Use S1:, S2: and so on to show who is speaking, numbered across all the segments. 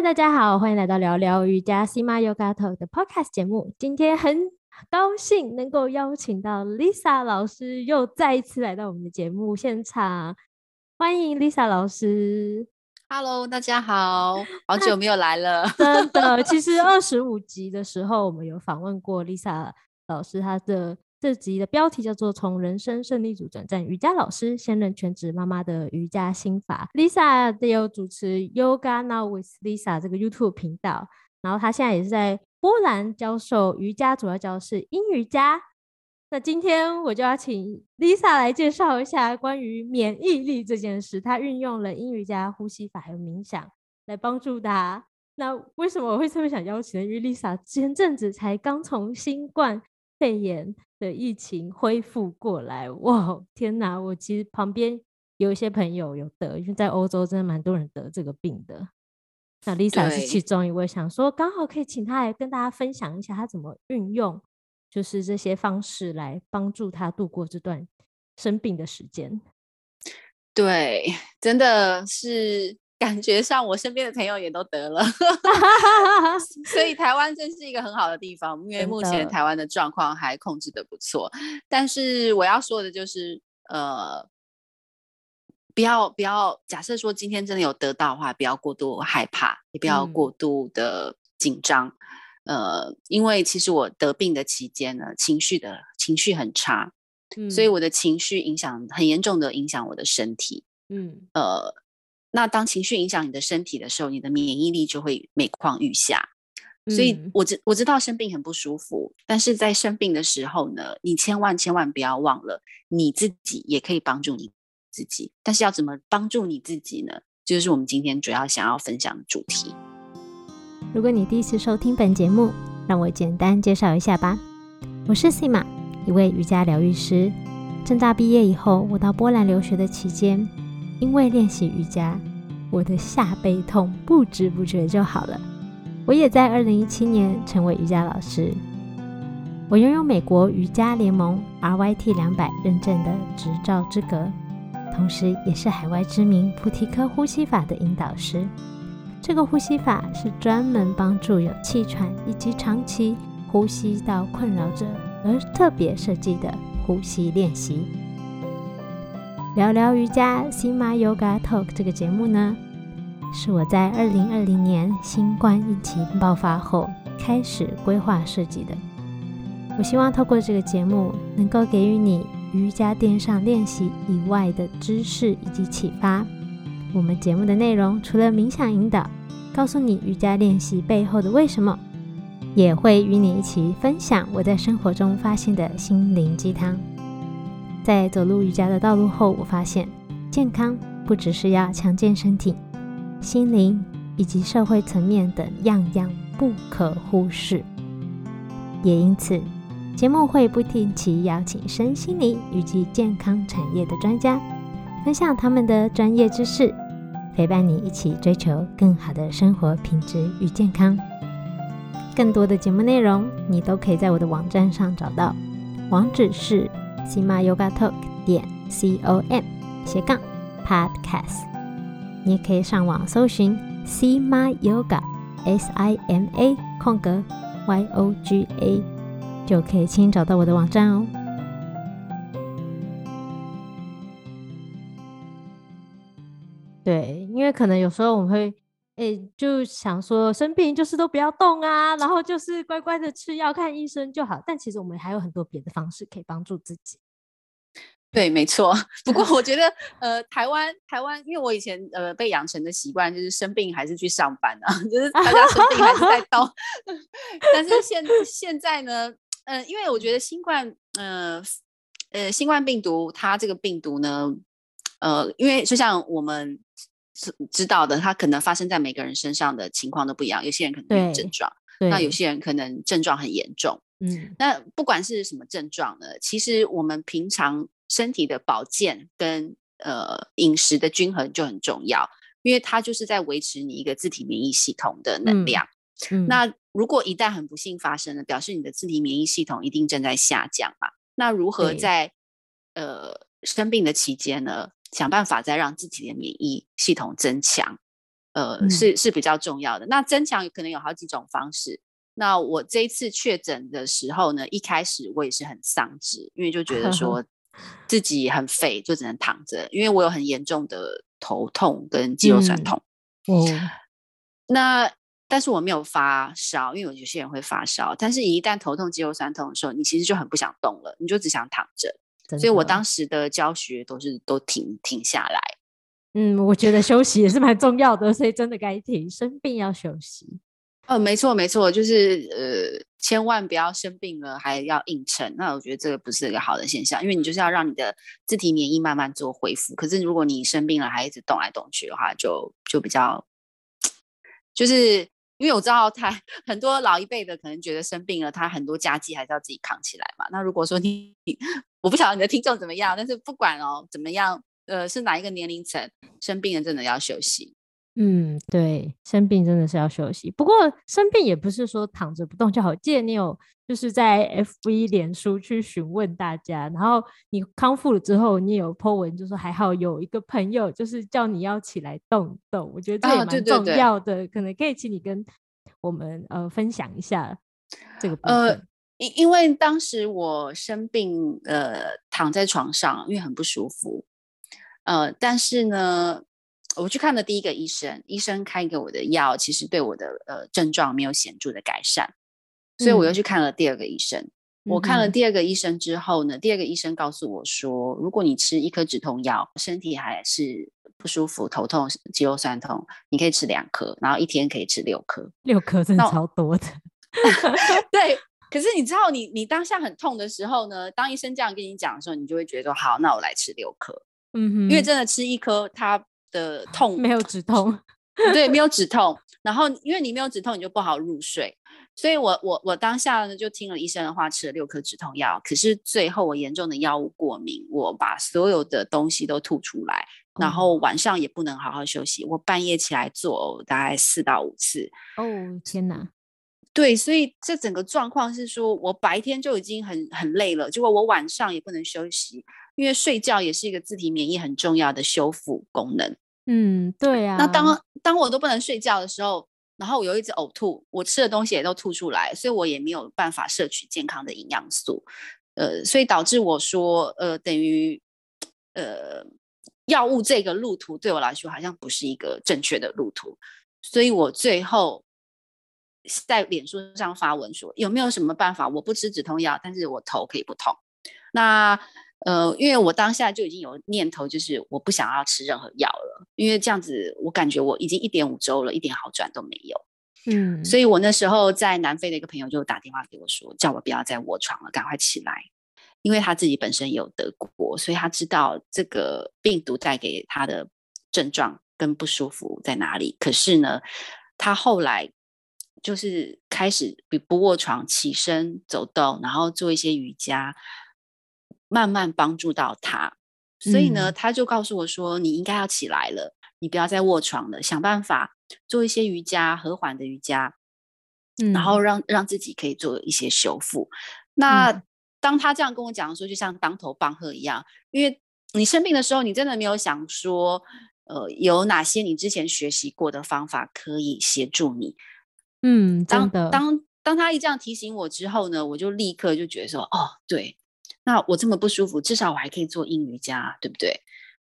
S1: 嗨，大家好，欢迎来到聊聊瑜伽 Sima Yoga Talk 的 Podcast 节目。今天很高兴能够邀请到 Lisa 老师，又再一次来到我们的节目现场。欢迎 Lisa 老师。
S2: Hello，大家好，好久没有来了。
S1: 真的，其实 二十五集的时候，我们有访问过 Lisa 老师，她的。这集的标题叫做《从人生胜利组转战瑜伽老师，现任全职妈妈的瑜伽心法》。Lisa 也有主持 Yoga Now with Lisa 这个 YouTube 频道，然后她现在也是在波兰教授瑜伽，主要教的是阴瑜伽。那今天我就要请 Lisa 来介绍一下关于免疫力这件事。她运用了阴瑜伽、呼吸法还有冥想来帮助她。那为什么我会特别想邀请呢？因为 Lisa 前阵子才刚从新冠肺炎。的疫情恢复过来，哇，天哪！我其实旁边有一些朋友有得，因为在欧洲真的蛮多人得这个病的。那 Lisa 是其中一位，想说刚好可以请她来跟大家分享一下，她怎么运用就是这些方式来帮助她度过这段生病的时间。
S2: 对，真的是。感觉上，我身边的朋友也都得了，所以 台湾真是一个很好的地方，因为目前台湾的状况还控制的不错。但是我要说的就是，呃，不要不要，假设说今天真的有得到的话，不要过度害怕，也不要过度的紧张。呃，因为其实我得病的期间呢，情绪的情绪很差，所以我的情绪影响很严重的影响我的身体。嗯，呃。那当情绪影响你的身体的时候，你的免疫力就会每况愈下。所以，我知我知道生病很不舒服，但是在生病的时候呢，你千万千万不要忘了，你自己也可以帮助你自己。但是要怎么帮助你自己呢？就是我们今天主要想要分享的主题。
S1: 如果你第一次收听本节目，让我简单介绍一下吧。我是 Sima，一位瑜伽疗愈师。正大毕业以后，我到波兰留学的期间。因为练习瑜伽，我的下背痛不知不觉就好了。我也在二零一七年成为瑜伽老师。我拥有美国瑜伽联盟 RYT 两百认证的执照资格，同时也是海外知名菩提科呼吸法的引导师。这个呼吸法是专门帮助有气喘以及长期呼吸道困扰者而特别设计的呼吸练习。聊聊瑜伽 Sima Yoga Talk 这个节目呢，是我在二零二零年新冠疫情爆发后开始规划设计的。我希望透过这个节目，能够给予你瑜伽垫上练习以外的知识以及启发。我们节目的内容除了冥想引导，告诉你瑜伽练习背后的为什么，也会与你一起分享我在生活中发现的心灵鸡汤。在走入瑜伽的道路后，我发现健康不只是要强健身体，心灵以及社会层面等样样不可忽视。也因此，节目会不定期邀请身心灵以及健康产业的专家，分享他们的专业知识，陪伴你一起追求更好的生活品质与健康。更多的节目内容，你都可以在我的网站上找到，网址是。Sima Yoga Talk 点 C O M 斜杠 Podcast，你也可以上网搜寻 Sima Yoga S I M A 空格 Y O G A，就可以轻易找到我的网站哦。对，因为可能有时候我们会，诶，就想说生病就是都不要动啊，然后就是乖乖的吃药看医生就好。但其实我们还有很多别的方式可以帮助自己。
S2: 对，没错。不过我觉得，呃，台湾台湾，因为我以前呃被养成的习惯就是生病还是去上班啊，就是大家生病还是在动。但是现现在呢，呃，因为我觉得新冠，呃呃，新冠病毒它这个病毒呢，呃，因为就像我们知知道的，它可能发生在每个人身上的情况都不一样，有些人可能没有症状，那有些人可能症状很严重。嗯，那不管是什么症状呢，其实我们平常。身体的保健跟呃饮食的均衡就很重要，因为它就是在维持你一个自体免疫系统的能量。那如果一旦很不幸发生了，表示你的自体免疫系统一定正在下降嘛？那如何在呃生病的期间呢，想办法再让自己的免疫系统增强？呃，是是比较重要的。那增强可能有好几种方式。那我这一次确诊的时候呢，一开始我也是很丧志，因为就觉得 说自己很废，就只能躺着，因为我有很严重的头痛跟肌肉酸痛。哦，那但是我没有发烧，因为有些人会发烧，但是一旦头痛、肌肉酸痛的时候，你其实就很不想动了，你就只想躺着。所以我当时的教学都是都停停下来。
S1: 嗯，我觉得休息也是蛮重要的，所以真的该停，生病要休息。
S2: 呃，没错没错，就是呃，千万不要生病了还要硬撑。那我觉得这个不是一个好的现象，因为你就是要让你的自体免疫慢慢做恢复。可是如果你生病了还一直动来动去的话，就就比较，就是因为我知道他 很多老一辈的可能觉得生病了，他很多家计还是要自己扛起来嘛。那如果说你，我不晓得你的听众怎么样，但是不管哦怎么样。呃，是哪一个年龄层生病了，真的要休息。
S1: 嗯，对，生病真的是要休息。不过生病也不是说躺着不动就好。记得你有就是在 F V 脸书去询问大家，然后你康复了之后，你有 po 文，就说还好有一个朋友就是叫你要起来动动。我觉得这也蛮重要的，可能可以请你跟我们呃分享一下这个部分。
S2: 因因为当时我生病，呃，躺在床上，因为很不舒服。呃，但是呢，我去看了第一个医生，医生开给我的药其实对我的呃症状没有显著的改善，所以我又去看了第二个医生。我看了第二个医生之后呢，第二个医生告诉我说，如果你吃一颗止痛药，身体还是不舒服、头痛、肌肉酸痛，你可以吃两颗，然后一天可以吃六颗，
S1: 六颗真的超多的。
S2: 对，可是你知道，你你当下很痛的时候呢，当医生这样跟你讲的时候，你就会觉得说，好，那我来吃六颗。嗯哼，因为真的吃一颗，它的痛
S1: 没有止痛，
S2: 对，没有 止痛。然后因为你没有止痛，你就不好入睡。所以我我我当下呢就听了医生的话，吃了六颗止痛药。可是最后我严重的药物过敏，我把所有的东西都吐出来，然后晚上也不能好好休息。我半夜起来做大概四到五次。
S1: 哦天哪！
S2: 对，所以这整个状况是说我白天就已经很很累了，结果我晚上也不能休息。因为睡觉也是一个自体免疫很重要的修复功能。
S1: 嗯，对啊。
S2: 那当当我都不能睡觉的时候，然后我又一直呕吐，我吃的东西也都吐出来，所以我也没有办法摄取健康的营养素。呃，所以导致我说，呃，等于呃，药物这个路途对我来说好像不是一个正确的路途。所以我最后在脸书上发文说，有没有什么办法，我不吃止痛药，但是我头可以不痛？那呃，因为我当下就已经有念头，就是我不想要吃任何药了，因为这样子我感觉我已经一点五周了，一点好转都没有。嗯，所以我那时候在南非的一个朋友就打电话给我说，叫我不要再卧床了，赶快起来，因为他自己本身也有得过，所以他知道这个病毒带给他的症状跟不舒服在哪里。可是呢，他后来就是开始不不卧床，起身走动，然后做一些瑜伽。慢慢帮助到他，所以呢，他就告诉我说：“你应该要起来了，你不要再卧床了，想办法做一些瑜伽，和缓的瑜伽，嗯然后让让自己可以做一些修复。”那当他这样跟我讲的时候，就像当头棒喝一样，因为你生病的时候，你真的没有想说，呃，有哪些你之前学习过的方法可以协助你？
S1: 嗯，
S2: 当当当他一这样提醒我之后呢，我就立刻就觉得说：“哦，对。”那我这么不舒服，至少我还可以做阴瑜伽，对不对？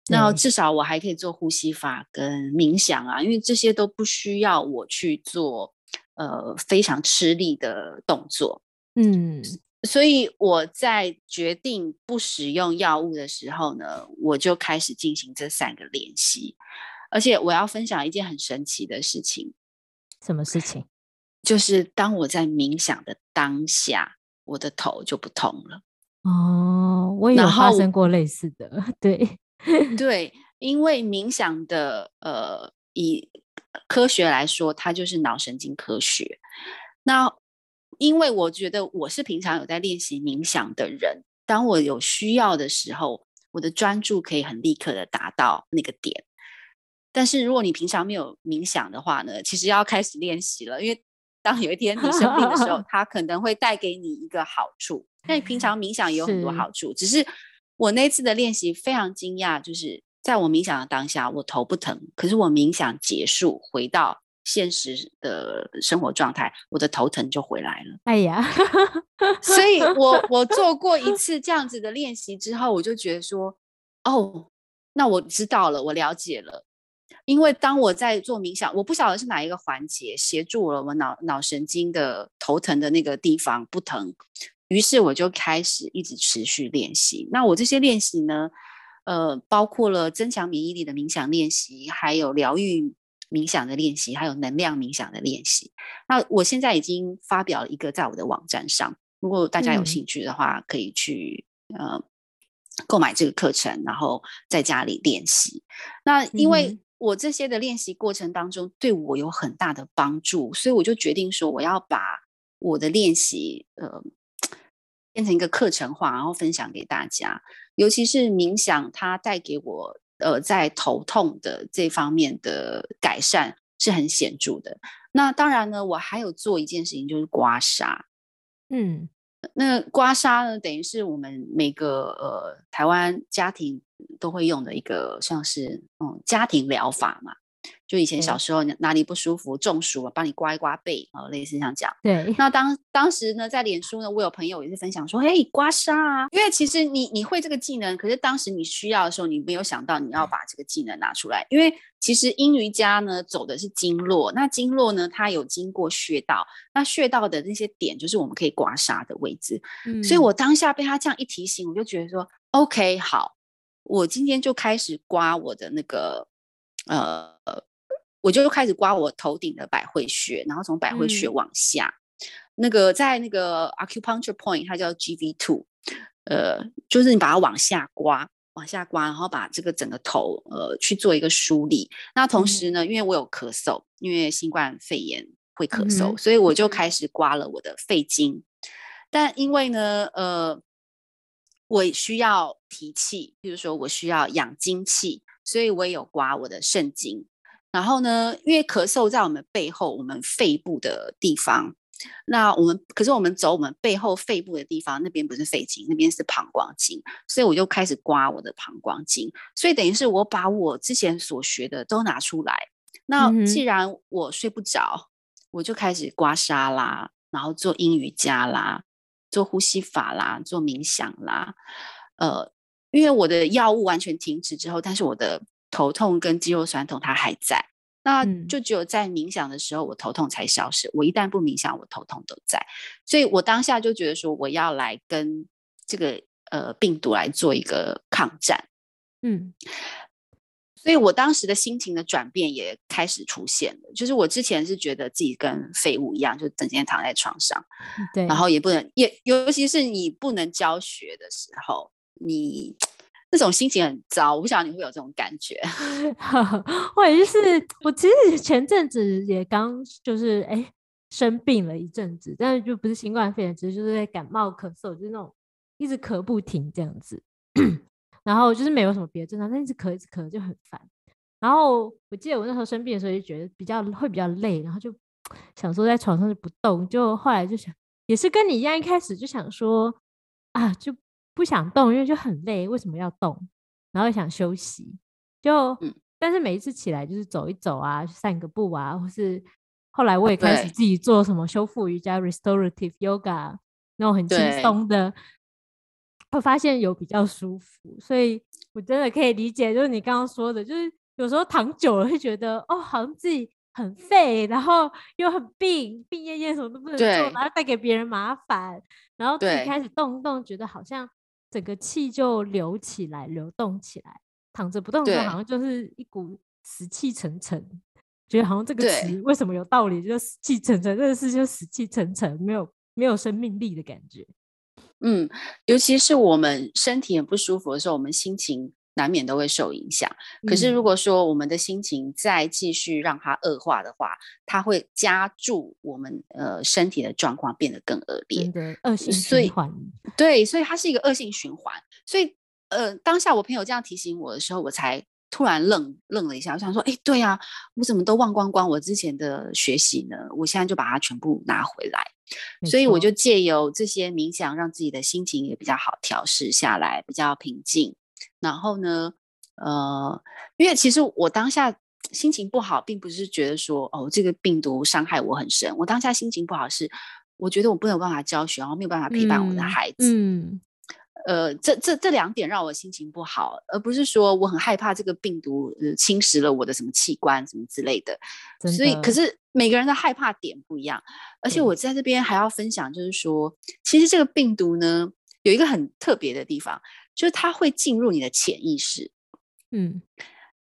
S2: 那至少我还可以做呼吸法跟冥想啊，因为这些都不需要我去做呃非常吃力的动作。嗯，所以我在决定不使用药物的时候呢，我就开始进行这三个练习。而且我要分享一件很神奇的事情。
S1: 什么事情？
S2: 就是当我在冥想的当下，我的头就不痛了。
S1: 哦，我也有发生过类似的，对
S2: 对，因为冥想的呃，以科学来说，它就是脑神经科学。那因为我觉得我是平常有在练习冥想的人，当我有需要的时候，我的专注可以很立刻的达到那个点。但是如果你平常没有冥想的话呢，其实要开始练习了，因为当有一天你生病的时候，它可能会带给你一个好处。那你平常冥想也有很多好处，只是我那次的练习非常惊讶，就是在我冥想的当下，我头不疼，可是我冥想结束回到现实的生活状态，我的头疼就回来了。
S1: 哎呀，
S2: 所以 我我做过一次这样子的练习之后，我就觉得说，哦，那我知道了，我了解了。因为当我在做冥想，我不晓得是哪一个环节协助了我脑脑神经的头疼的那个地方不疼，于是我就开始一直持续练习。那我这些练习呢，呃，包括了增强免疫力的冥想练习，还有疗愈冥想的练习，还有能量冥想的练习。那我现在已经发表了一个在我的网站上，如果大家有兴趣的话，可以去呃购买这个课程，然后在家里练习。那因为我这些的练习过程当中，对我有很大的帮助，所以我就决定说，我要把我的练习，呃，变成一个课程化，然后分享给大家。尤其是冥想，它带给我，呃，在头痛的这方面的改善是很显著的。那当然呢，我还有做一件事情，就是刮痧。嗯。那刮痧呢，等于是我们每个呃台湾家庭都会用的一个，像是嗯家庭疗法嘛。就以前小时候哪里不舒服中暑了，帮你刮一刮背啊，类似这样讲。
S1: 对。
S2: 那当当时呢，在脸书呢，我有朋友也是分享说，嘿，刮痧啊，因为其实你你会这个技能，可是当时你需要的时候，你没有想到你要把这个技能拿出来，因为其实阴瑜伽呢走的是经络，那经络呢它有经过穴道，那穴道的那些点就是我们可以刮痧的位置。嗯。所以我当下被他这样一提醒，我就觉得说，OK，好，我今天就开始刮我的那个呃。我就开始刮我头顶的百会穴，然后从百会穴往下，那个在那个 acupuncture point，它叫 GV two，呃，就是你把它往下刮，往下刮，然后把这个整个头呃去做一个梳理。那同时呢，因为我有咳嗽，因为新冠肺炎会咳嗽，所以我就开始刮了我的肺经。但因为呢，呃，我需要提气，比如说我需要养精气，所以我也有刮我的肾经。然后呢，因为咳嗽在我们背后，我们肺部的地方。那我们可是我们走我们背后肺部的地方，那边不是肺经，那边是膀胱经，所以我就开始刮我的膀胱经。所以等于是我把我之前所学的都拿出来。那既然我睡不着，我就开始刮痧啦，然后做阴瑜伽啦，做呼吸法啦，做冥想啦。呃，因为我的药物完全停止之后，但是我的。头痛跟肌肉酸痛，它还在，那就只有在冥想的时候，我头痛才消失。我一旦不冥想，我头痛都在。所以我当下就觉得说，我要来跟这个呃病毒来做一个抗战。嗯，所以我当时的心情的转变也开始出现了。就是我之前是觉得自己跟废物一样，就整天躺在床上，
S1: 对，
S2: 然后也不能，也尤其是你不能教学的时候，你。那种心情很糟，我不晓得你会有这种感觉。
S1: 或者就是我其实前阵子也刚就是哎生病了一阵子，但是就不是新冠肺炎，只是就是在感冒咳嗽，就是那种一直咳不停这样子。然后就是没有什么别的症状，但一直咳一直咳就很烦。然后我记得我那时候生病的时候就觉得比较会比较累，然后就想说在床上就不动。就后来就想也是跟你一样，一开始就想说啊就。不想动，因为就很累。为什么要动？然后想休息，就但是每一次起来就是走一走啊，散个步啊，或是后来我也开始自己做什么修复瑜伽 （restorative yoga） 那种很轻松的，会发现有比较舒服。所以我真的可以理解，就是你刚刚说的，就是有时候躺久了会觉得哦，好像自己很废，然后又很病，病恹恹，什么都不能做，然后带给别人麻烦，然后自己开始动一动，觉得好像。整个气就流起来，流动起来。躺着不动的时候，好像就是一股死气沉沉。觉得好像这个词为什么有道理？就死气沉沉，这个事就死气沉沉，没有没有生命力的感觉。
S2: 嗯，尤其是我们身体很不舒服的时候，我们心情。难免都会受影响。可是，如果说我们的心情再继续让它恶化的话，它会加注我们呃身体的状况变得更恶劣，
S1: 恶性循环。
S2: 对，所以它是一个恶性循环。所以，呃，当下我朋友这样提醒我的时候，我才突然愣愣了一下。我想说，哎，对呀，我怎么都忘光光我之前的学习呢？我现在就把它全部拿回来。所以，我就借由这些冥想，让自己的心情也比较好调试下来，比较平静。然后呢，呃，因为其实我当下心情不好，并不是觉得说哦这个病毒伤害我很深，我当下心情不好是我觉得我不能办法教学，然后没有办法陪伴我的孩子。
S1: 嗯。
S2: 呃，这这这两点让我心情不好，而不是说我很害怕这个病毒呃侵蚀了我的什么器官什么之类的。所以，可是每个人的害怕点不一样，而且我在这边还要分享，就是说，其实这个病毒呢，有一个很特别的地方，就是它会进入你的潜意识。嗯，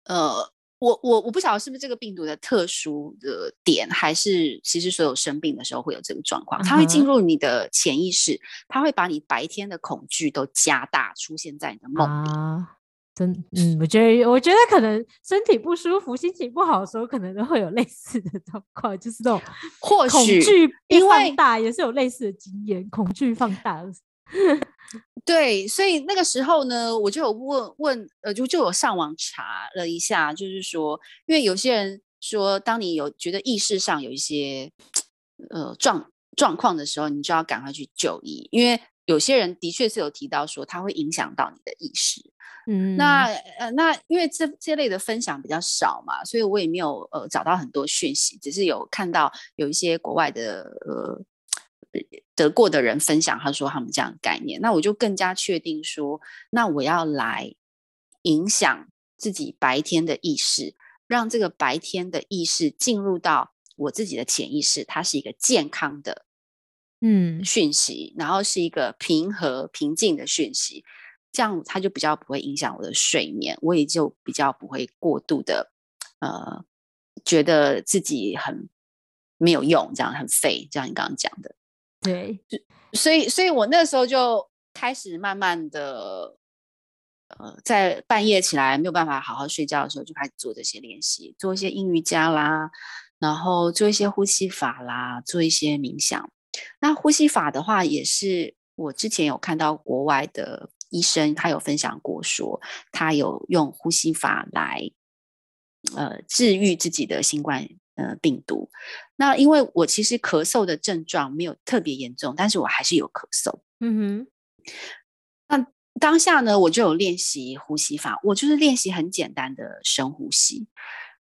S2: 呃。我我我不晓得是不是这个病毒的特殊的点，还是其实所有生病的时候会有这个状况，它会进入你的潜意识，它会把你白天的恐惧都加大，出现在你的梦里。
S1: 真，嗯，我觉得我觉得可能身体不舒服、心情不好的时候，可能都会有类似的状况，就是那种
S2: 或许
S1: 恐惧因为大也是有类似的经验，恐惧放大。
S2: 对，所以那个时候呢，我就有问问，呃，就就有上网查了一下，就是说，因为有些人说，当你有觉得意识上有一些呃状状况的时候，你就要赶快去就医，因为有些人的确是有提到说，它会影响到你的意识。嗯，那呃，那因为这这类的分享比较少嘛，所以我也没有呃找到很多讯息，只是有看到有一些国外的呃。得过的人分享，他说他们这样概念，那我就更加确定说，那我要来影响自己白天的意识，让这个白天的意识进入到我自己的潜意识，它是一个健康的嗯讯息，然后是一个平和平静的讯息，这样它就比较不会影响我的睡眠，我也就比较不会过度的呃觉得自己很没有用，这样很废，这样你刚刚讲的。
S1: 对，
S2: 所以，所以我那时候就开始慢慢的，呃，在半夜起来没有办法好好睡觉的时候，就开始做这些练习，做一些阴瑜伽啦，然后做一些呼吸法啦，做一些冥想。那呼吸法的话，也是我之前有看到国外的医生，他有分享过，说他有用呼吸法来，呃，治愈自己的新冠。呃，病毒。那因为我其实咳嗽的症状没有特别严重，但是我还是有咳嗽。嗯哼。那当下呢，我就有练习呼吸法，我就是练习很简单的深呼吸。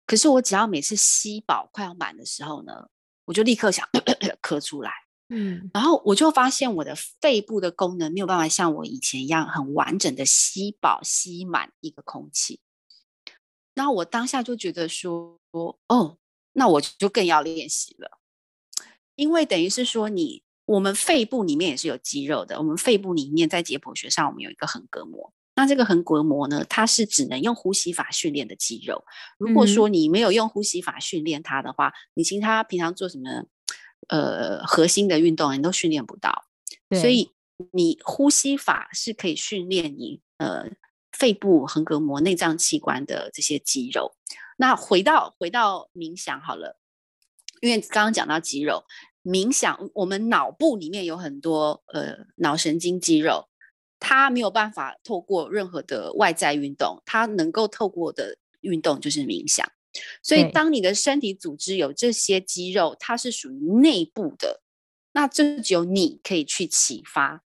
S2: 可是我只要每次吸饱快要满的时候呢，我就立刻想咳出来。嗯。然后我就发现我的肺部的功能没有办法像我以前一样很完整的吸饱吸满一个空气。然后我当下就觉得说，哦。那我就更要练习了，因为等于是说，你我们肺部里面也是有肌肉的。我们肺部里面在解剖学上，我们有一个横膈膜。那这个横膈膜呢，它是只能用呼吸法训练的肌肉。如果说你没有用呼吸法训练它的话，你其他平常做什么呃核心的运动，你都训练不到。所以你呼吸法是可以训练你呃肺部横膈膜内脏器官的这些肌肉。那回到回到冥想好了，因为刚刚讲到肌肉冥想，我们脑部里面有很多呃脑神经肌肉，它没有办法透过任何的外在运动，它能够透过的运动就是冥想。所以当你的身体组织有这些肌肉，它是属于内部的，那这只有你可以去启发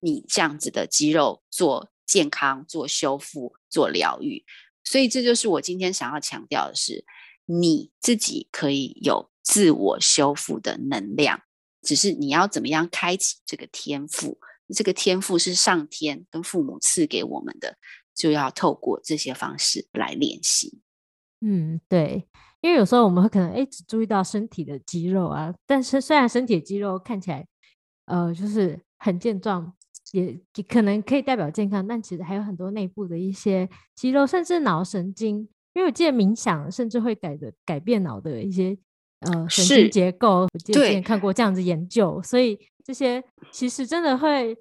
S2: 你这样子的肌肉做健康、做修复、做疗愈。所以这就是我今天想要强调的是，你自己可以有自我修复的能量，只是你要怎么样开启这个天赋。这个天赋是上天跟父母赐给我们的，就要透过这些方式来练习。
S1: 嗯，对，因为有时候我们会可能哎只注意到身体的肌肉啊，但是虽然身体肌肉看起来呃就是很健壮。也可能可以代表健康，但其实还有很多内部的一些肌肉，甚至脑神经。因为我记得冥想甚至会改的改变脑的一些呃神经结构。我记得之前看过这样子研究，所以这些其实真的会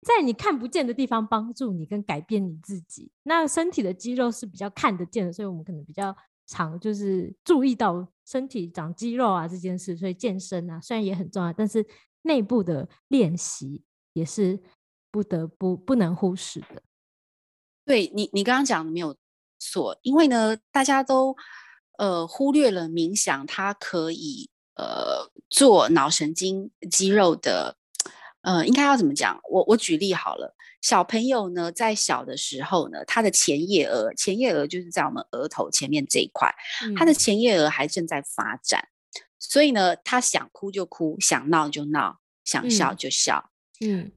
S1: 在你看不见的地方帮助你跟改变你自己。那身体的肌肉是比较看得见的，所以我们可能比较常就是注意到身体长肌肉啊这件事。所以健身啊虽然也很重要，但是内部的练习也是。不得不不能忽视的，
S2: 对你，你刚刚讲的没有错，因为呢，大家都呃忽略了冥想，它可以呃做脑神经肌肉的呃，应该要怎么讲？我我举例好了，小朋友呢，在小的时候呢，他的前叶额，前叶额就是在我们额头前面这一块，他的前叶额还正在发展，所以呢，他想哭就哭，想闹就闹，想笑就笑。嗯，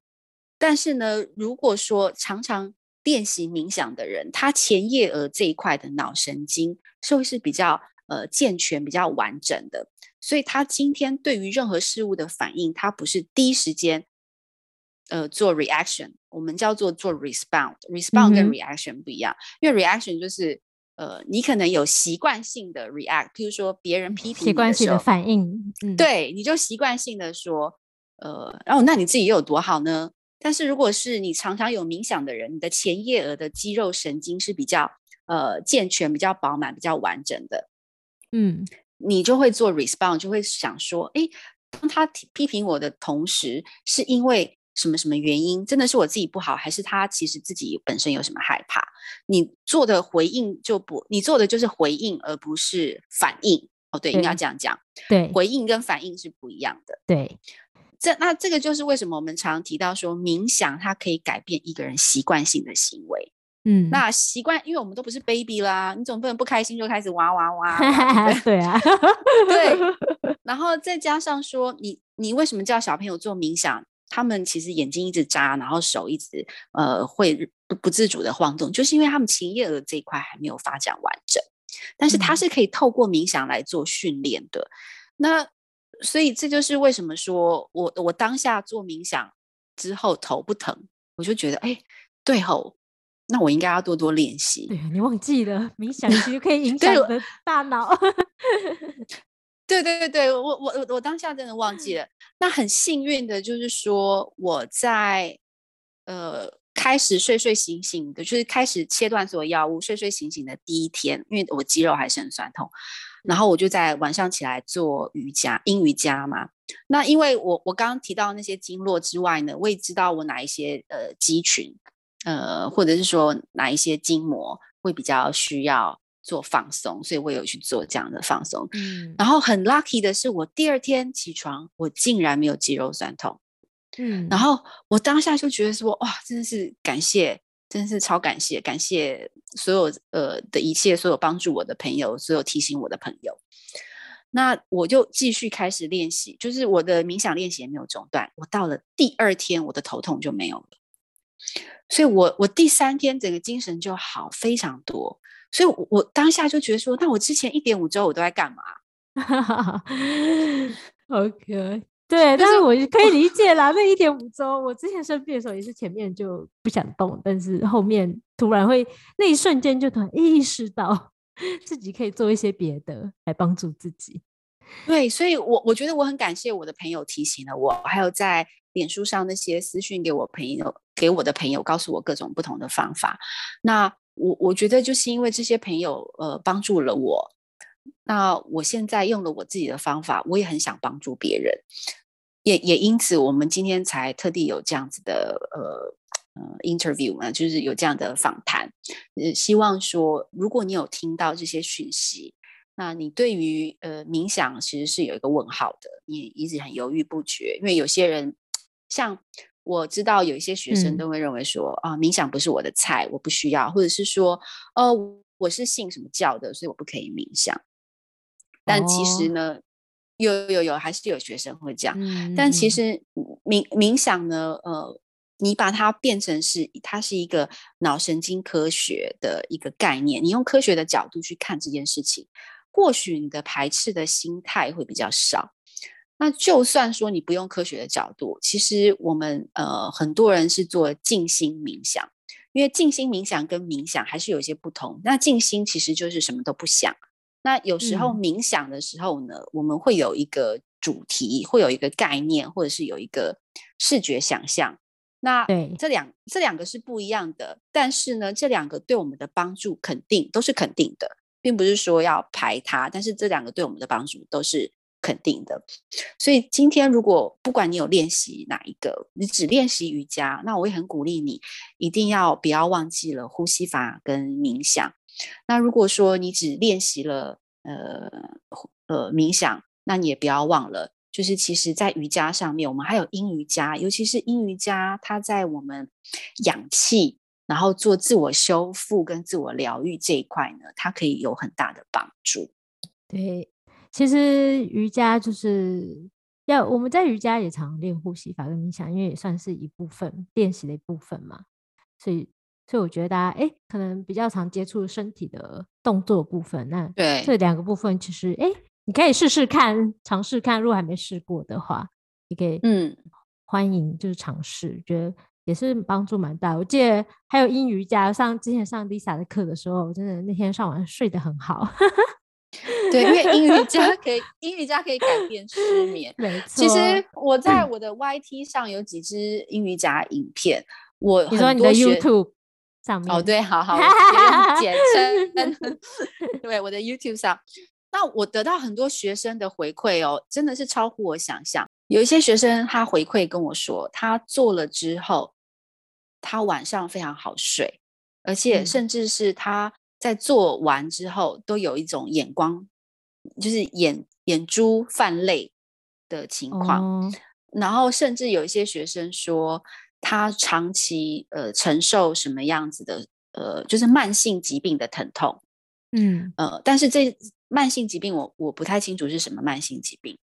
S2: 但是呢，如果说常常练习冥想的人，他前叶额这一块的脑神经是会是比较呃健全、比较完整的，所以他今天对于任何事物的反应，他不是第一时间呃做 reaction，我们叫做做 respond，respond 跟 reaction 不一样，因为 reaction 就是呃你可能有习惯性的 react，譬如说别人批评
S1: 习惯性的反应，
S2: 对，你就习惯性的说呃，然后那你自己又有多好呢？但是如果是你常常有冥想的人，你的前叶额的肌肉神经是比较呃健全、比较饱满、比较完整的，嗯，你就会做 respond，就会想说，哎，当他批评我的同时，是因为什么什么原因？真的是我自己不好，还是他其实自己本身有什么害怕？你做的回应就不，你做的就是回应，而不是反应。哦，对，应该这样讲，
S1: 对，
S2: 回应跟反应是不一样的，
S1: 对。
S2: 这那这个就是为什么我们常提到说冥想它可以改变一个人习惯性的行为，嗯，那习惯，因为我们都不是 baby 啦，你总不能不开心就开始哇哇哇，
S1: 对 啊，
S2: 对，然后再加上说你你为什么叫小朋友做冥想，他们其实眼睛一直眨，然后手一直呃会不不自主的晃动，就是因为他们前叶额这一块还没有发展完整，但是它是可以透过冥想来做训练的，那。所以这就是为什么说我我当下做冥想之后头不疼，我就觉得哎，对吼，那我应该要多多练习。
S1: 对你忘记了冥想其实 可以影响的大脑。
S2: 对对对对，我我我我当下真的忘记了。那很幸运的就是说我在呃开始睡睡醒醒的，就是开始切断所有药物，睡睡醒醒的第一天，因为我肌肉还是很酸痛。然后我就在晚上起来做瑜伽，阴瑜伽嘛。那因为我我刚刚提到那些经络之外呢，我也知道我哪一些呃肌群，呃或者是说哪一些筋膜会比较需要做放松，所以我有去做这样的放松。嗯。然后很 lucky 的是，我第二天起床，我竟然没有肌肉酸痛。嗯。然后我当下就觉得说，哇，真的是感谢。真是超感谢，感谢所有呃的一切，所有帮助我的朋友，所有提醒我的朋友。那我就继续开始练习，就是我的冥想练习也没有中断。我到了第二天，我的头痛就没有了，所以我我第三天整个精神就好非常多。所以，我我当下就觉得说，那我之前一点五周我都在干嘛？
S1: OK。对，但是我可以理解啦。那一点五周，我之前生病的时候也是前面就不想动，但是后面突然会那一瞬间就突然意识到自己可以做一些别的来帮助自己。
S2: 对，所以我我觉得我很感谢我的朋友提醒了我，还有在脸书上那些私讯给我朋友给我的朋友，告诉我各种不同的方法。那我我觉得就是因为这些朋友呃帮助了我。那我现在用了我自己的方法，我也很想帮助别人，也也因此，我们今天才特地有这样子的呃呃 interview 嘛，就是有这样的访谈，呃，希望说，如果你有听到这些讯息，那你对于呃冥想其实是有一个问号的，你一直很犹豫不决，因为有些人像我知道有一些学生都会认为说啊，冥想不是我的菜，我不需要，或者是说，哦，我是信什么教的，所以我不可以冥想。但其实呢，有有有，还是有学生会这样。但其实冥冥想呢，呃，你把它变成是它是一个脑神经科学的一个概念，你用科学的角度去看这件事情，或许你的排斥的心态会比较少。那就算说你不用科学的角度，其实我们呃很多人是做静心冥想，因为静心冥想跟冥想还是有一些不同。那静心其实就是什么都不想。那有时候冥想的时候呢，我们会有一个主题，会有一个概念，或者是有一个视觉想象。那这两这两个是不一样的，但是呢，这两个对我们的帮助肯定都是肯定的，并不是说要排它。但是这两个对我们的帮助都是肯定的。所以今天如果不管你有练习哪一个，你只练习瑜伽，那我也很鼓励你，一定要不要忘记了呼吸法跟冥想。那如果说你只练习了呃呃冥想，那你也不要忘了就是其实在瑜伽上面，我们还有阴瑜伽，尤其是阴瑜伽，它在我们氧气，然后做自我修复跟自我疗愈这一块呢，它可以有很大的帮助。
S1: 对，其实瑜伽就是要我们在瑜伽也常练呼吸法跟冥想，因为也算是一部分练习的一部分嘛。所以，所以我觉得大家哎，可能比较常接触身体的动作部分，那
S2: 对
S1: 这两个部分其实哎。你可以试试看，尝试看。如果还没试过的话，你可以嗯，欢迎就是尝试，觉得也是帮助蛮大。我记得还有英瑜伽，上之前上 Lisa 的课的时候，真的那天上完睡得很好。
S2: 对，因为英语家可以，英语家可以改变失眠。
S1: 没错，
S2: 其实我在我的 YT 上有几支英语家影片，我
S1: 你说你的 YouTube 上面
S2: 哦，对，好好 简称，对，我的 YouTube 上。那我得到很多学生的回馈哦，真的是超乎我想象。有一些学生他回馈跟我说，他做了之后，他晚上非常好睡，而且甚至是他在做完之后都有一种眼光，就是眼眼珠泛泪的情况。然后甚至有一些学生说，他长期呃承受什么样子的呃，就是慢性疾病的疼痛。嗯呃，但是这。慢性疾病，我我不太清楚是什么慢性疾病，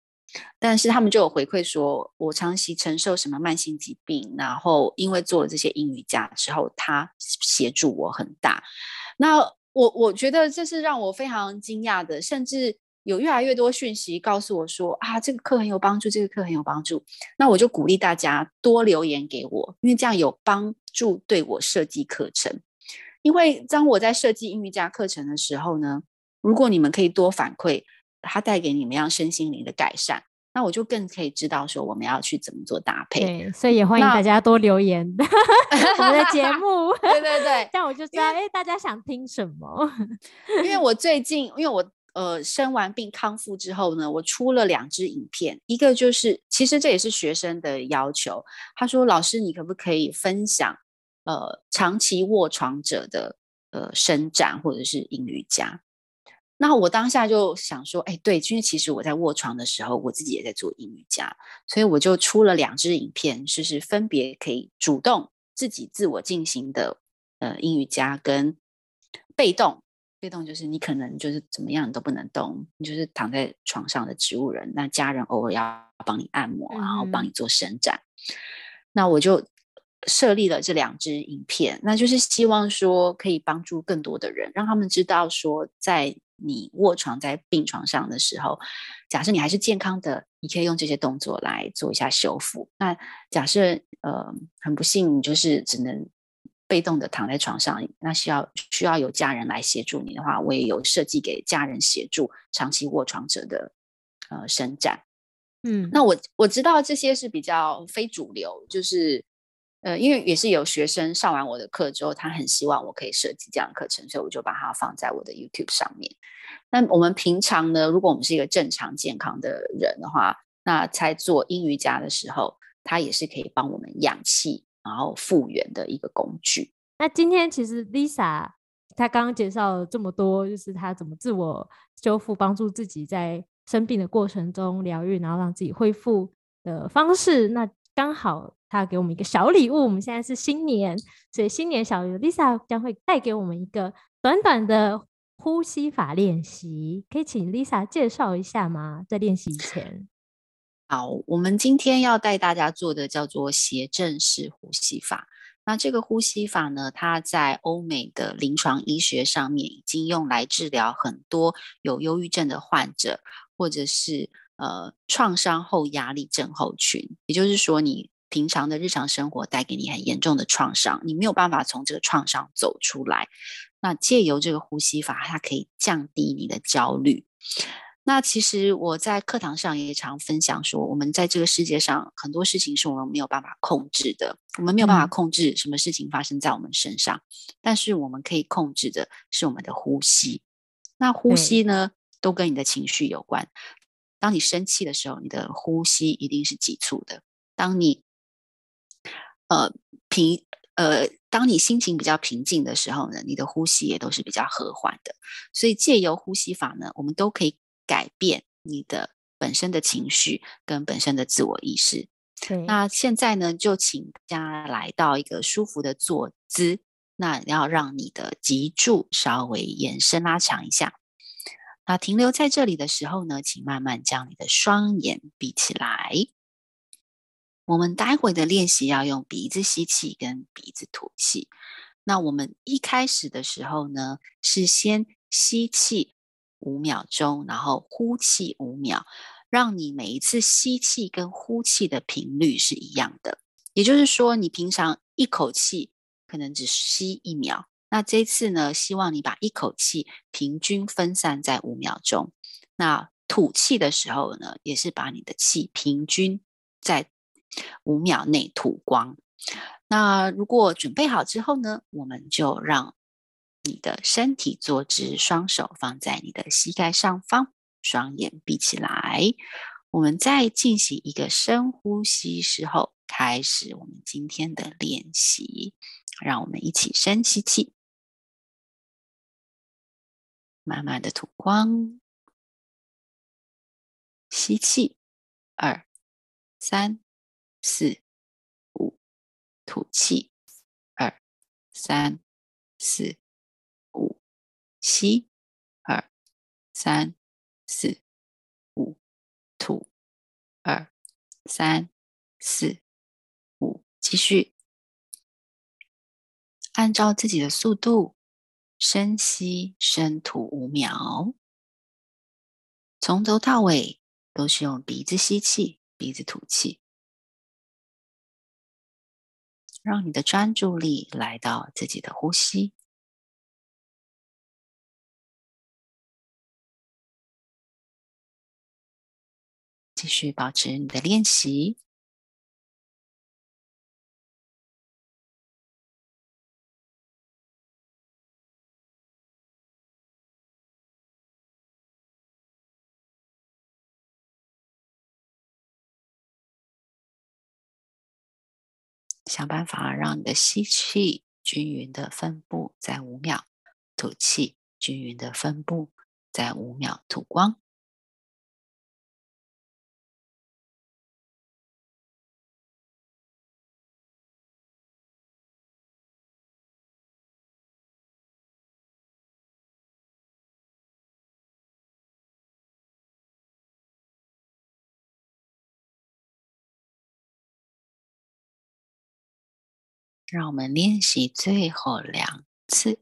S2: 但是他们就有回馈说，我长期承受什么慢性疾病，然后因为做了这些英语家之后，他协助我很大。那我我觉得这是让我非常惊讶的，甚至有越来越多讯息告诉我说啊，这个课很有帮助，这个课很有帮助。那我就鼓励大家多留言给我，因为这样有帮助对我设计课程。因为当我在设计英语家课程的时候呢。如果你们可以多反馈，它带给你们样身心灵的改善，那我就更可以知道说我们要去怎么做搭配。
S1: 对，所以也欢迎大家多留言 我们的节 目。
S2: 对对对，
S1: 这样我就知道，哎，大家想听什么？
S2: 因为我最近，因为我呃生完病康复之后呢，我出了两支影片，一个就是其实这也是学生的要求，他说老师你可不可以分享呃长期卧床者的呃伸展或者是英瑜伽？那我当下就想说，哎，对，因为其实我在卧床的时候，我自己也在做英瑜伽，所以我就出了两支影片，就是分别可以主动自己自我进行的呃英瑜伽，跟被动，被动就是你可能就是怎么样你都不能动，你就是躺在床上的植物人，那家人偶尔要帮你按摩，然后帮你做伸展，那我就设立了这两支影片，那就是希望说可以帮助更多的人，让他们知道说在。你卧床在病床上的时候，假设你还是健康的，你可以用这些动作来做一下修复。那假设呃很不幸，你就是只能被动的躺在床上，那需要需要有家人来协助你的话，我也有设计给家人协助长期卧床者的呃伸展。嗯，那我我知道这些是比较非主流，就是。呃，因为也是有学生上完我的课之后，他很希望我可以设计这样的课程，所以我就把它放在我的 YouTube 上面。那我们平常呢，如果我们是一个正常健康的人的话，那在做阴瑜伽的时候，它也是可以帮我们养气然后复原的一个工具。
S1: 那今天其实 Lisa 她刚刚介绍了这么多，就是她怎么自我修复，帮助自己在生病的过程中疗愈，然后让自己恢复的方式。那刚好。他给我们一个小礼物，我们现在是新年，所以新年小礼物，Lisa 将会带给我们一个短短的呼吸法练习，可以请 Lisa 介绍一下吗？在练习前，
S2: 好，我们今天要带大家做的叫做斜正式呼吸法。那这个呼吸法呢，它在欧美的临床医学上面已经用来治疗很多有忧郁症的患者，或者是呃创伤后压力症候群，也就是说你。平常的日常生活带给你很严重的创伤，你没有办法从这个创伤走出来。那借由这个呼吸法，它可以降低你的焦虑。那其实我在课堂上也常分享说，我们在这个世界上很多事情是我们没有办法控制的，我们没有办法控制什么事情发生在我们身上，但是我们可以控制的是我们的呼吸。那呼吸呢，都跟你的情绪有关。当你生气的时候，你的呼吸一定是急促的。当你呃，平呃，当你心情比较平静的时候呢，你的呼吸也都是比较和缓的。所以借由呼吸法呢，我们都可以改变你的本身的情绪跟本身的自我意识。那现在呢，就请大家来到一个舒服的坐姿，那要让你的脊柱稍微延伸拉长一下。那停留在这里的时候呢，请慢慢将你的双眼闭起来。我们待会的练习要用鼻子吸气跟鼻子吐气。那我们一开始的时候呢，是先吸气五秒钟，然后呼气五秒，让你每一次吸气跟呼气的频率是一样的。也就是说，你平常一口气可能只吸一秒。那这次呢？希望你把一口气平均分散在五秒钟。那吐气的时候呢，也是把你的气平均在五秒内吐光。那如果准备好之后呢，我们就让你的身体坐直，双手放在你的膝盖上方，双眼闭起来。我们在进行一个深呼吸时候，开始我们今天的练习。让我们一起深吸气。慢慢的吐光，吸气，二、三、四、五，吐气，二、三、四、吸，二、三、四、五，吐，二、三、四、五，继续，按照自己的速度。深吸深吐五秒，从头到尾都是用鼻子吸气，鼻子吐气，让你的专注力来到自己的呼吸，继续保持你的练习。想办法让你的吸气均匀的分布在五秒，吐气均匀的分布在五秒，吐光。让我们练习最后两次，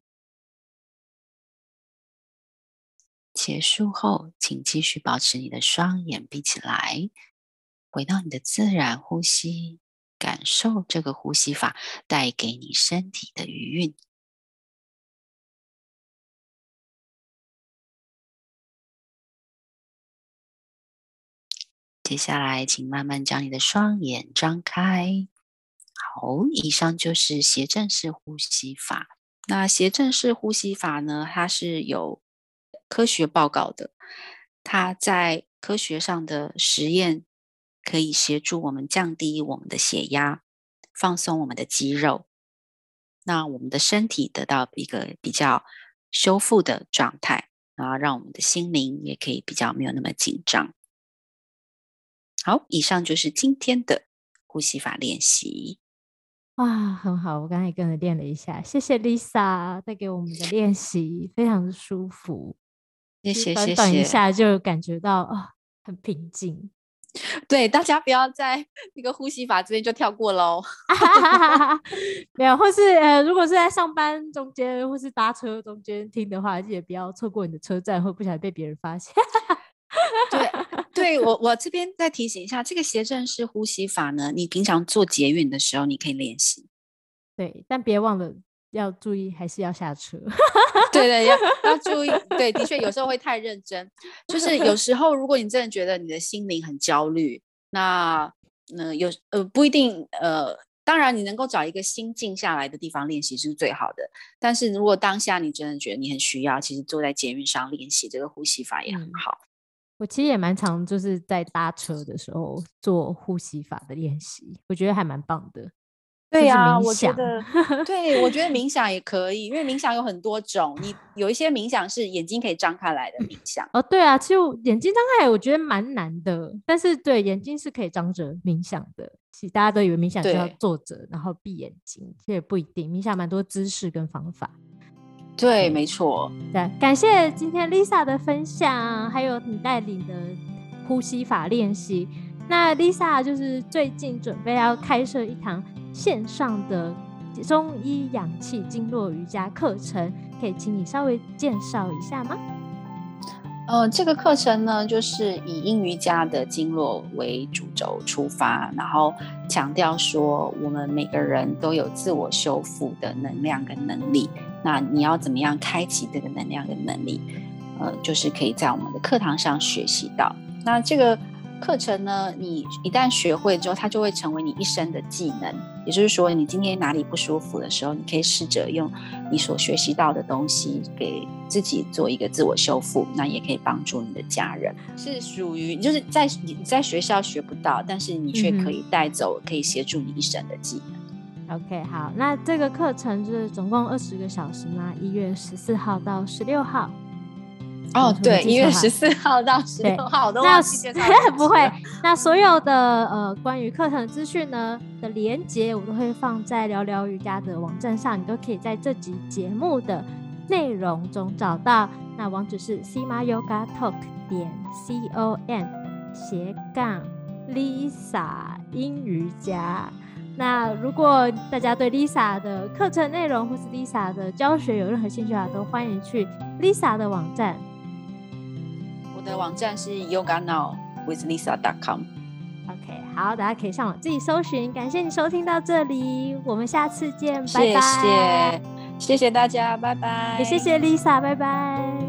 S2: 结束后，请继续保持你的双眼闭起来，回到你的自然呼吸，感受这个呼吸法带给你身体的余韵。接下来，请慢慢将你的双眼张开。好，以上就是斜正式呼吸法。那斜正式呼吸法呢？它是有科学报告的，它在科学上的实验可以协助我们降低我们的血压，放松我们的肌肉，那我们的身体得到一个比较修复的状态，然后让我们的心灵也可以比较没有那么紧张。好，以上就是今天的呼吸法练习。
S1: 哇，很好！我刚才也跟着练了一下，谢谢 Lisa 带给我们的练习，非常的舒服。
S2: 谢谢，
S1: 短短一下就感觉到啊，很平静。
S2: 对，大家不要在那个呼吸法这边就跳过喽。
S1: 没有，或是呃，如果是在上班中间或是搭车中间听的话，记得不要错过你的车站，会不小心被别人发现。
S2: 对。对我，我这边再提醒一下，这个斜正式呼吸法呢，你平常做捷运的时候你可以练习。
S1: 对，但别忘了要注意，还是要下车。
S2: 对对，要要注意。对，的确有时候会太认真，就是有时候如果你真的觉得你的心灵很焦虑，那那有呃不一定呃，当然你能够找一个心静下来的地方练习是最好的。但是如果当下你真的觉得你很需要，其实坐在捷运上练习这个呼吸法也很好。
S1: 我其实也蛮常就是在搭车的时候做呼吸法的练习，我觉得还蛮棒的。
S2: 对呀，我觉得，对我觉得冥想也可以，因为冥想有很多种。你有一些冥想是眼睛可以张开来的冥想。
S1: 哦，对啊，其实眼睛张开，我觉得蛮难的。但是对眼睛是可以张着冥想的。其实大家都以为冥想就要坐着，然后闭眼睛，其实也不一定。冥想蛮多姿势跟方法。
S2: 对，没错。
S1: 对，感谢今天 Lisa 的分享，还有你带领的呼吸法练习。那 Lisa 就是最近准备要开设一堂。线上的中医氧气经络瑜伽课程，可以请你稍微介绍一下吗？
S2: 呃，这个课程呢，就是以阴瑜伽的经络为主轴出发，然后强调说，我们每个人都有自我修复的能量跟能力。那你要怎么样开启这个能量跟能力？呃，就是可以在我们的课堂上学习到。那这个。课程呢，你一旦学会之后，它就会成为你一生的技能。也就是说，你今天哪里不舒服的时候，你可以试着用你所学习到的东西，给自己做一个自我修复。那也可以帮助你的家人，是属于就是在你在学校学不到，但是你却可以带走，可以协助你一生的技能。
S1: OK，好，那这个课程就是总共二十个小时吗？一月十四号到十六号。
S2: 哦，对，一月十四号到十六号，都忘记
S1: 不会。那所有的呃关于课程资讯呢的连接，我都会放在聊聊瑜伽的网站上，你都可以在这集节目的内容中找到。那网址是 sima yoga talk 点 c o m 斜杠 lisa 英瑜伽。那如果大家对 Lisa 的课程内容或是 Lisa 的教学有任何兴趣啊，都欢迎去 Lisa 的网站。
S2: 我的网站是 yoga now with lisa dot com。
S1: OK，好，大家可以上网自己搜寻。感谢你收听到这里，我们下次见，
S2: 拜拜。谢谢，谢谢大家，拜拜。
S1: 也谢谢 Lisa，拜拜。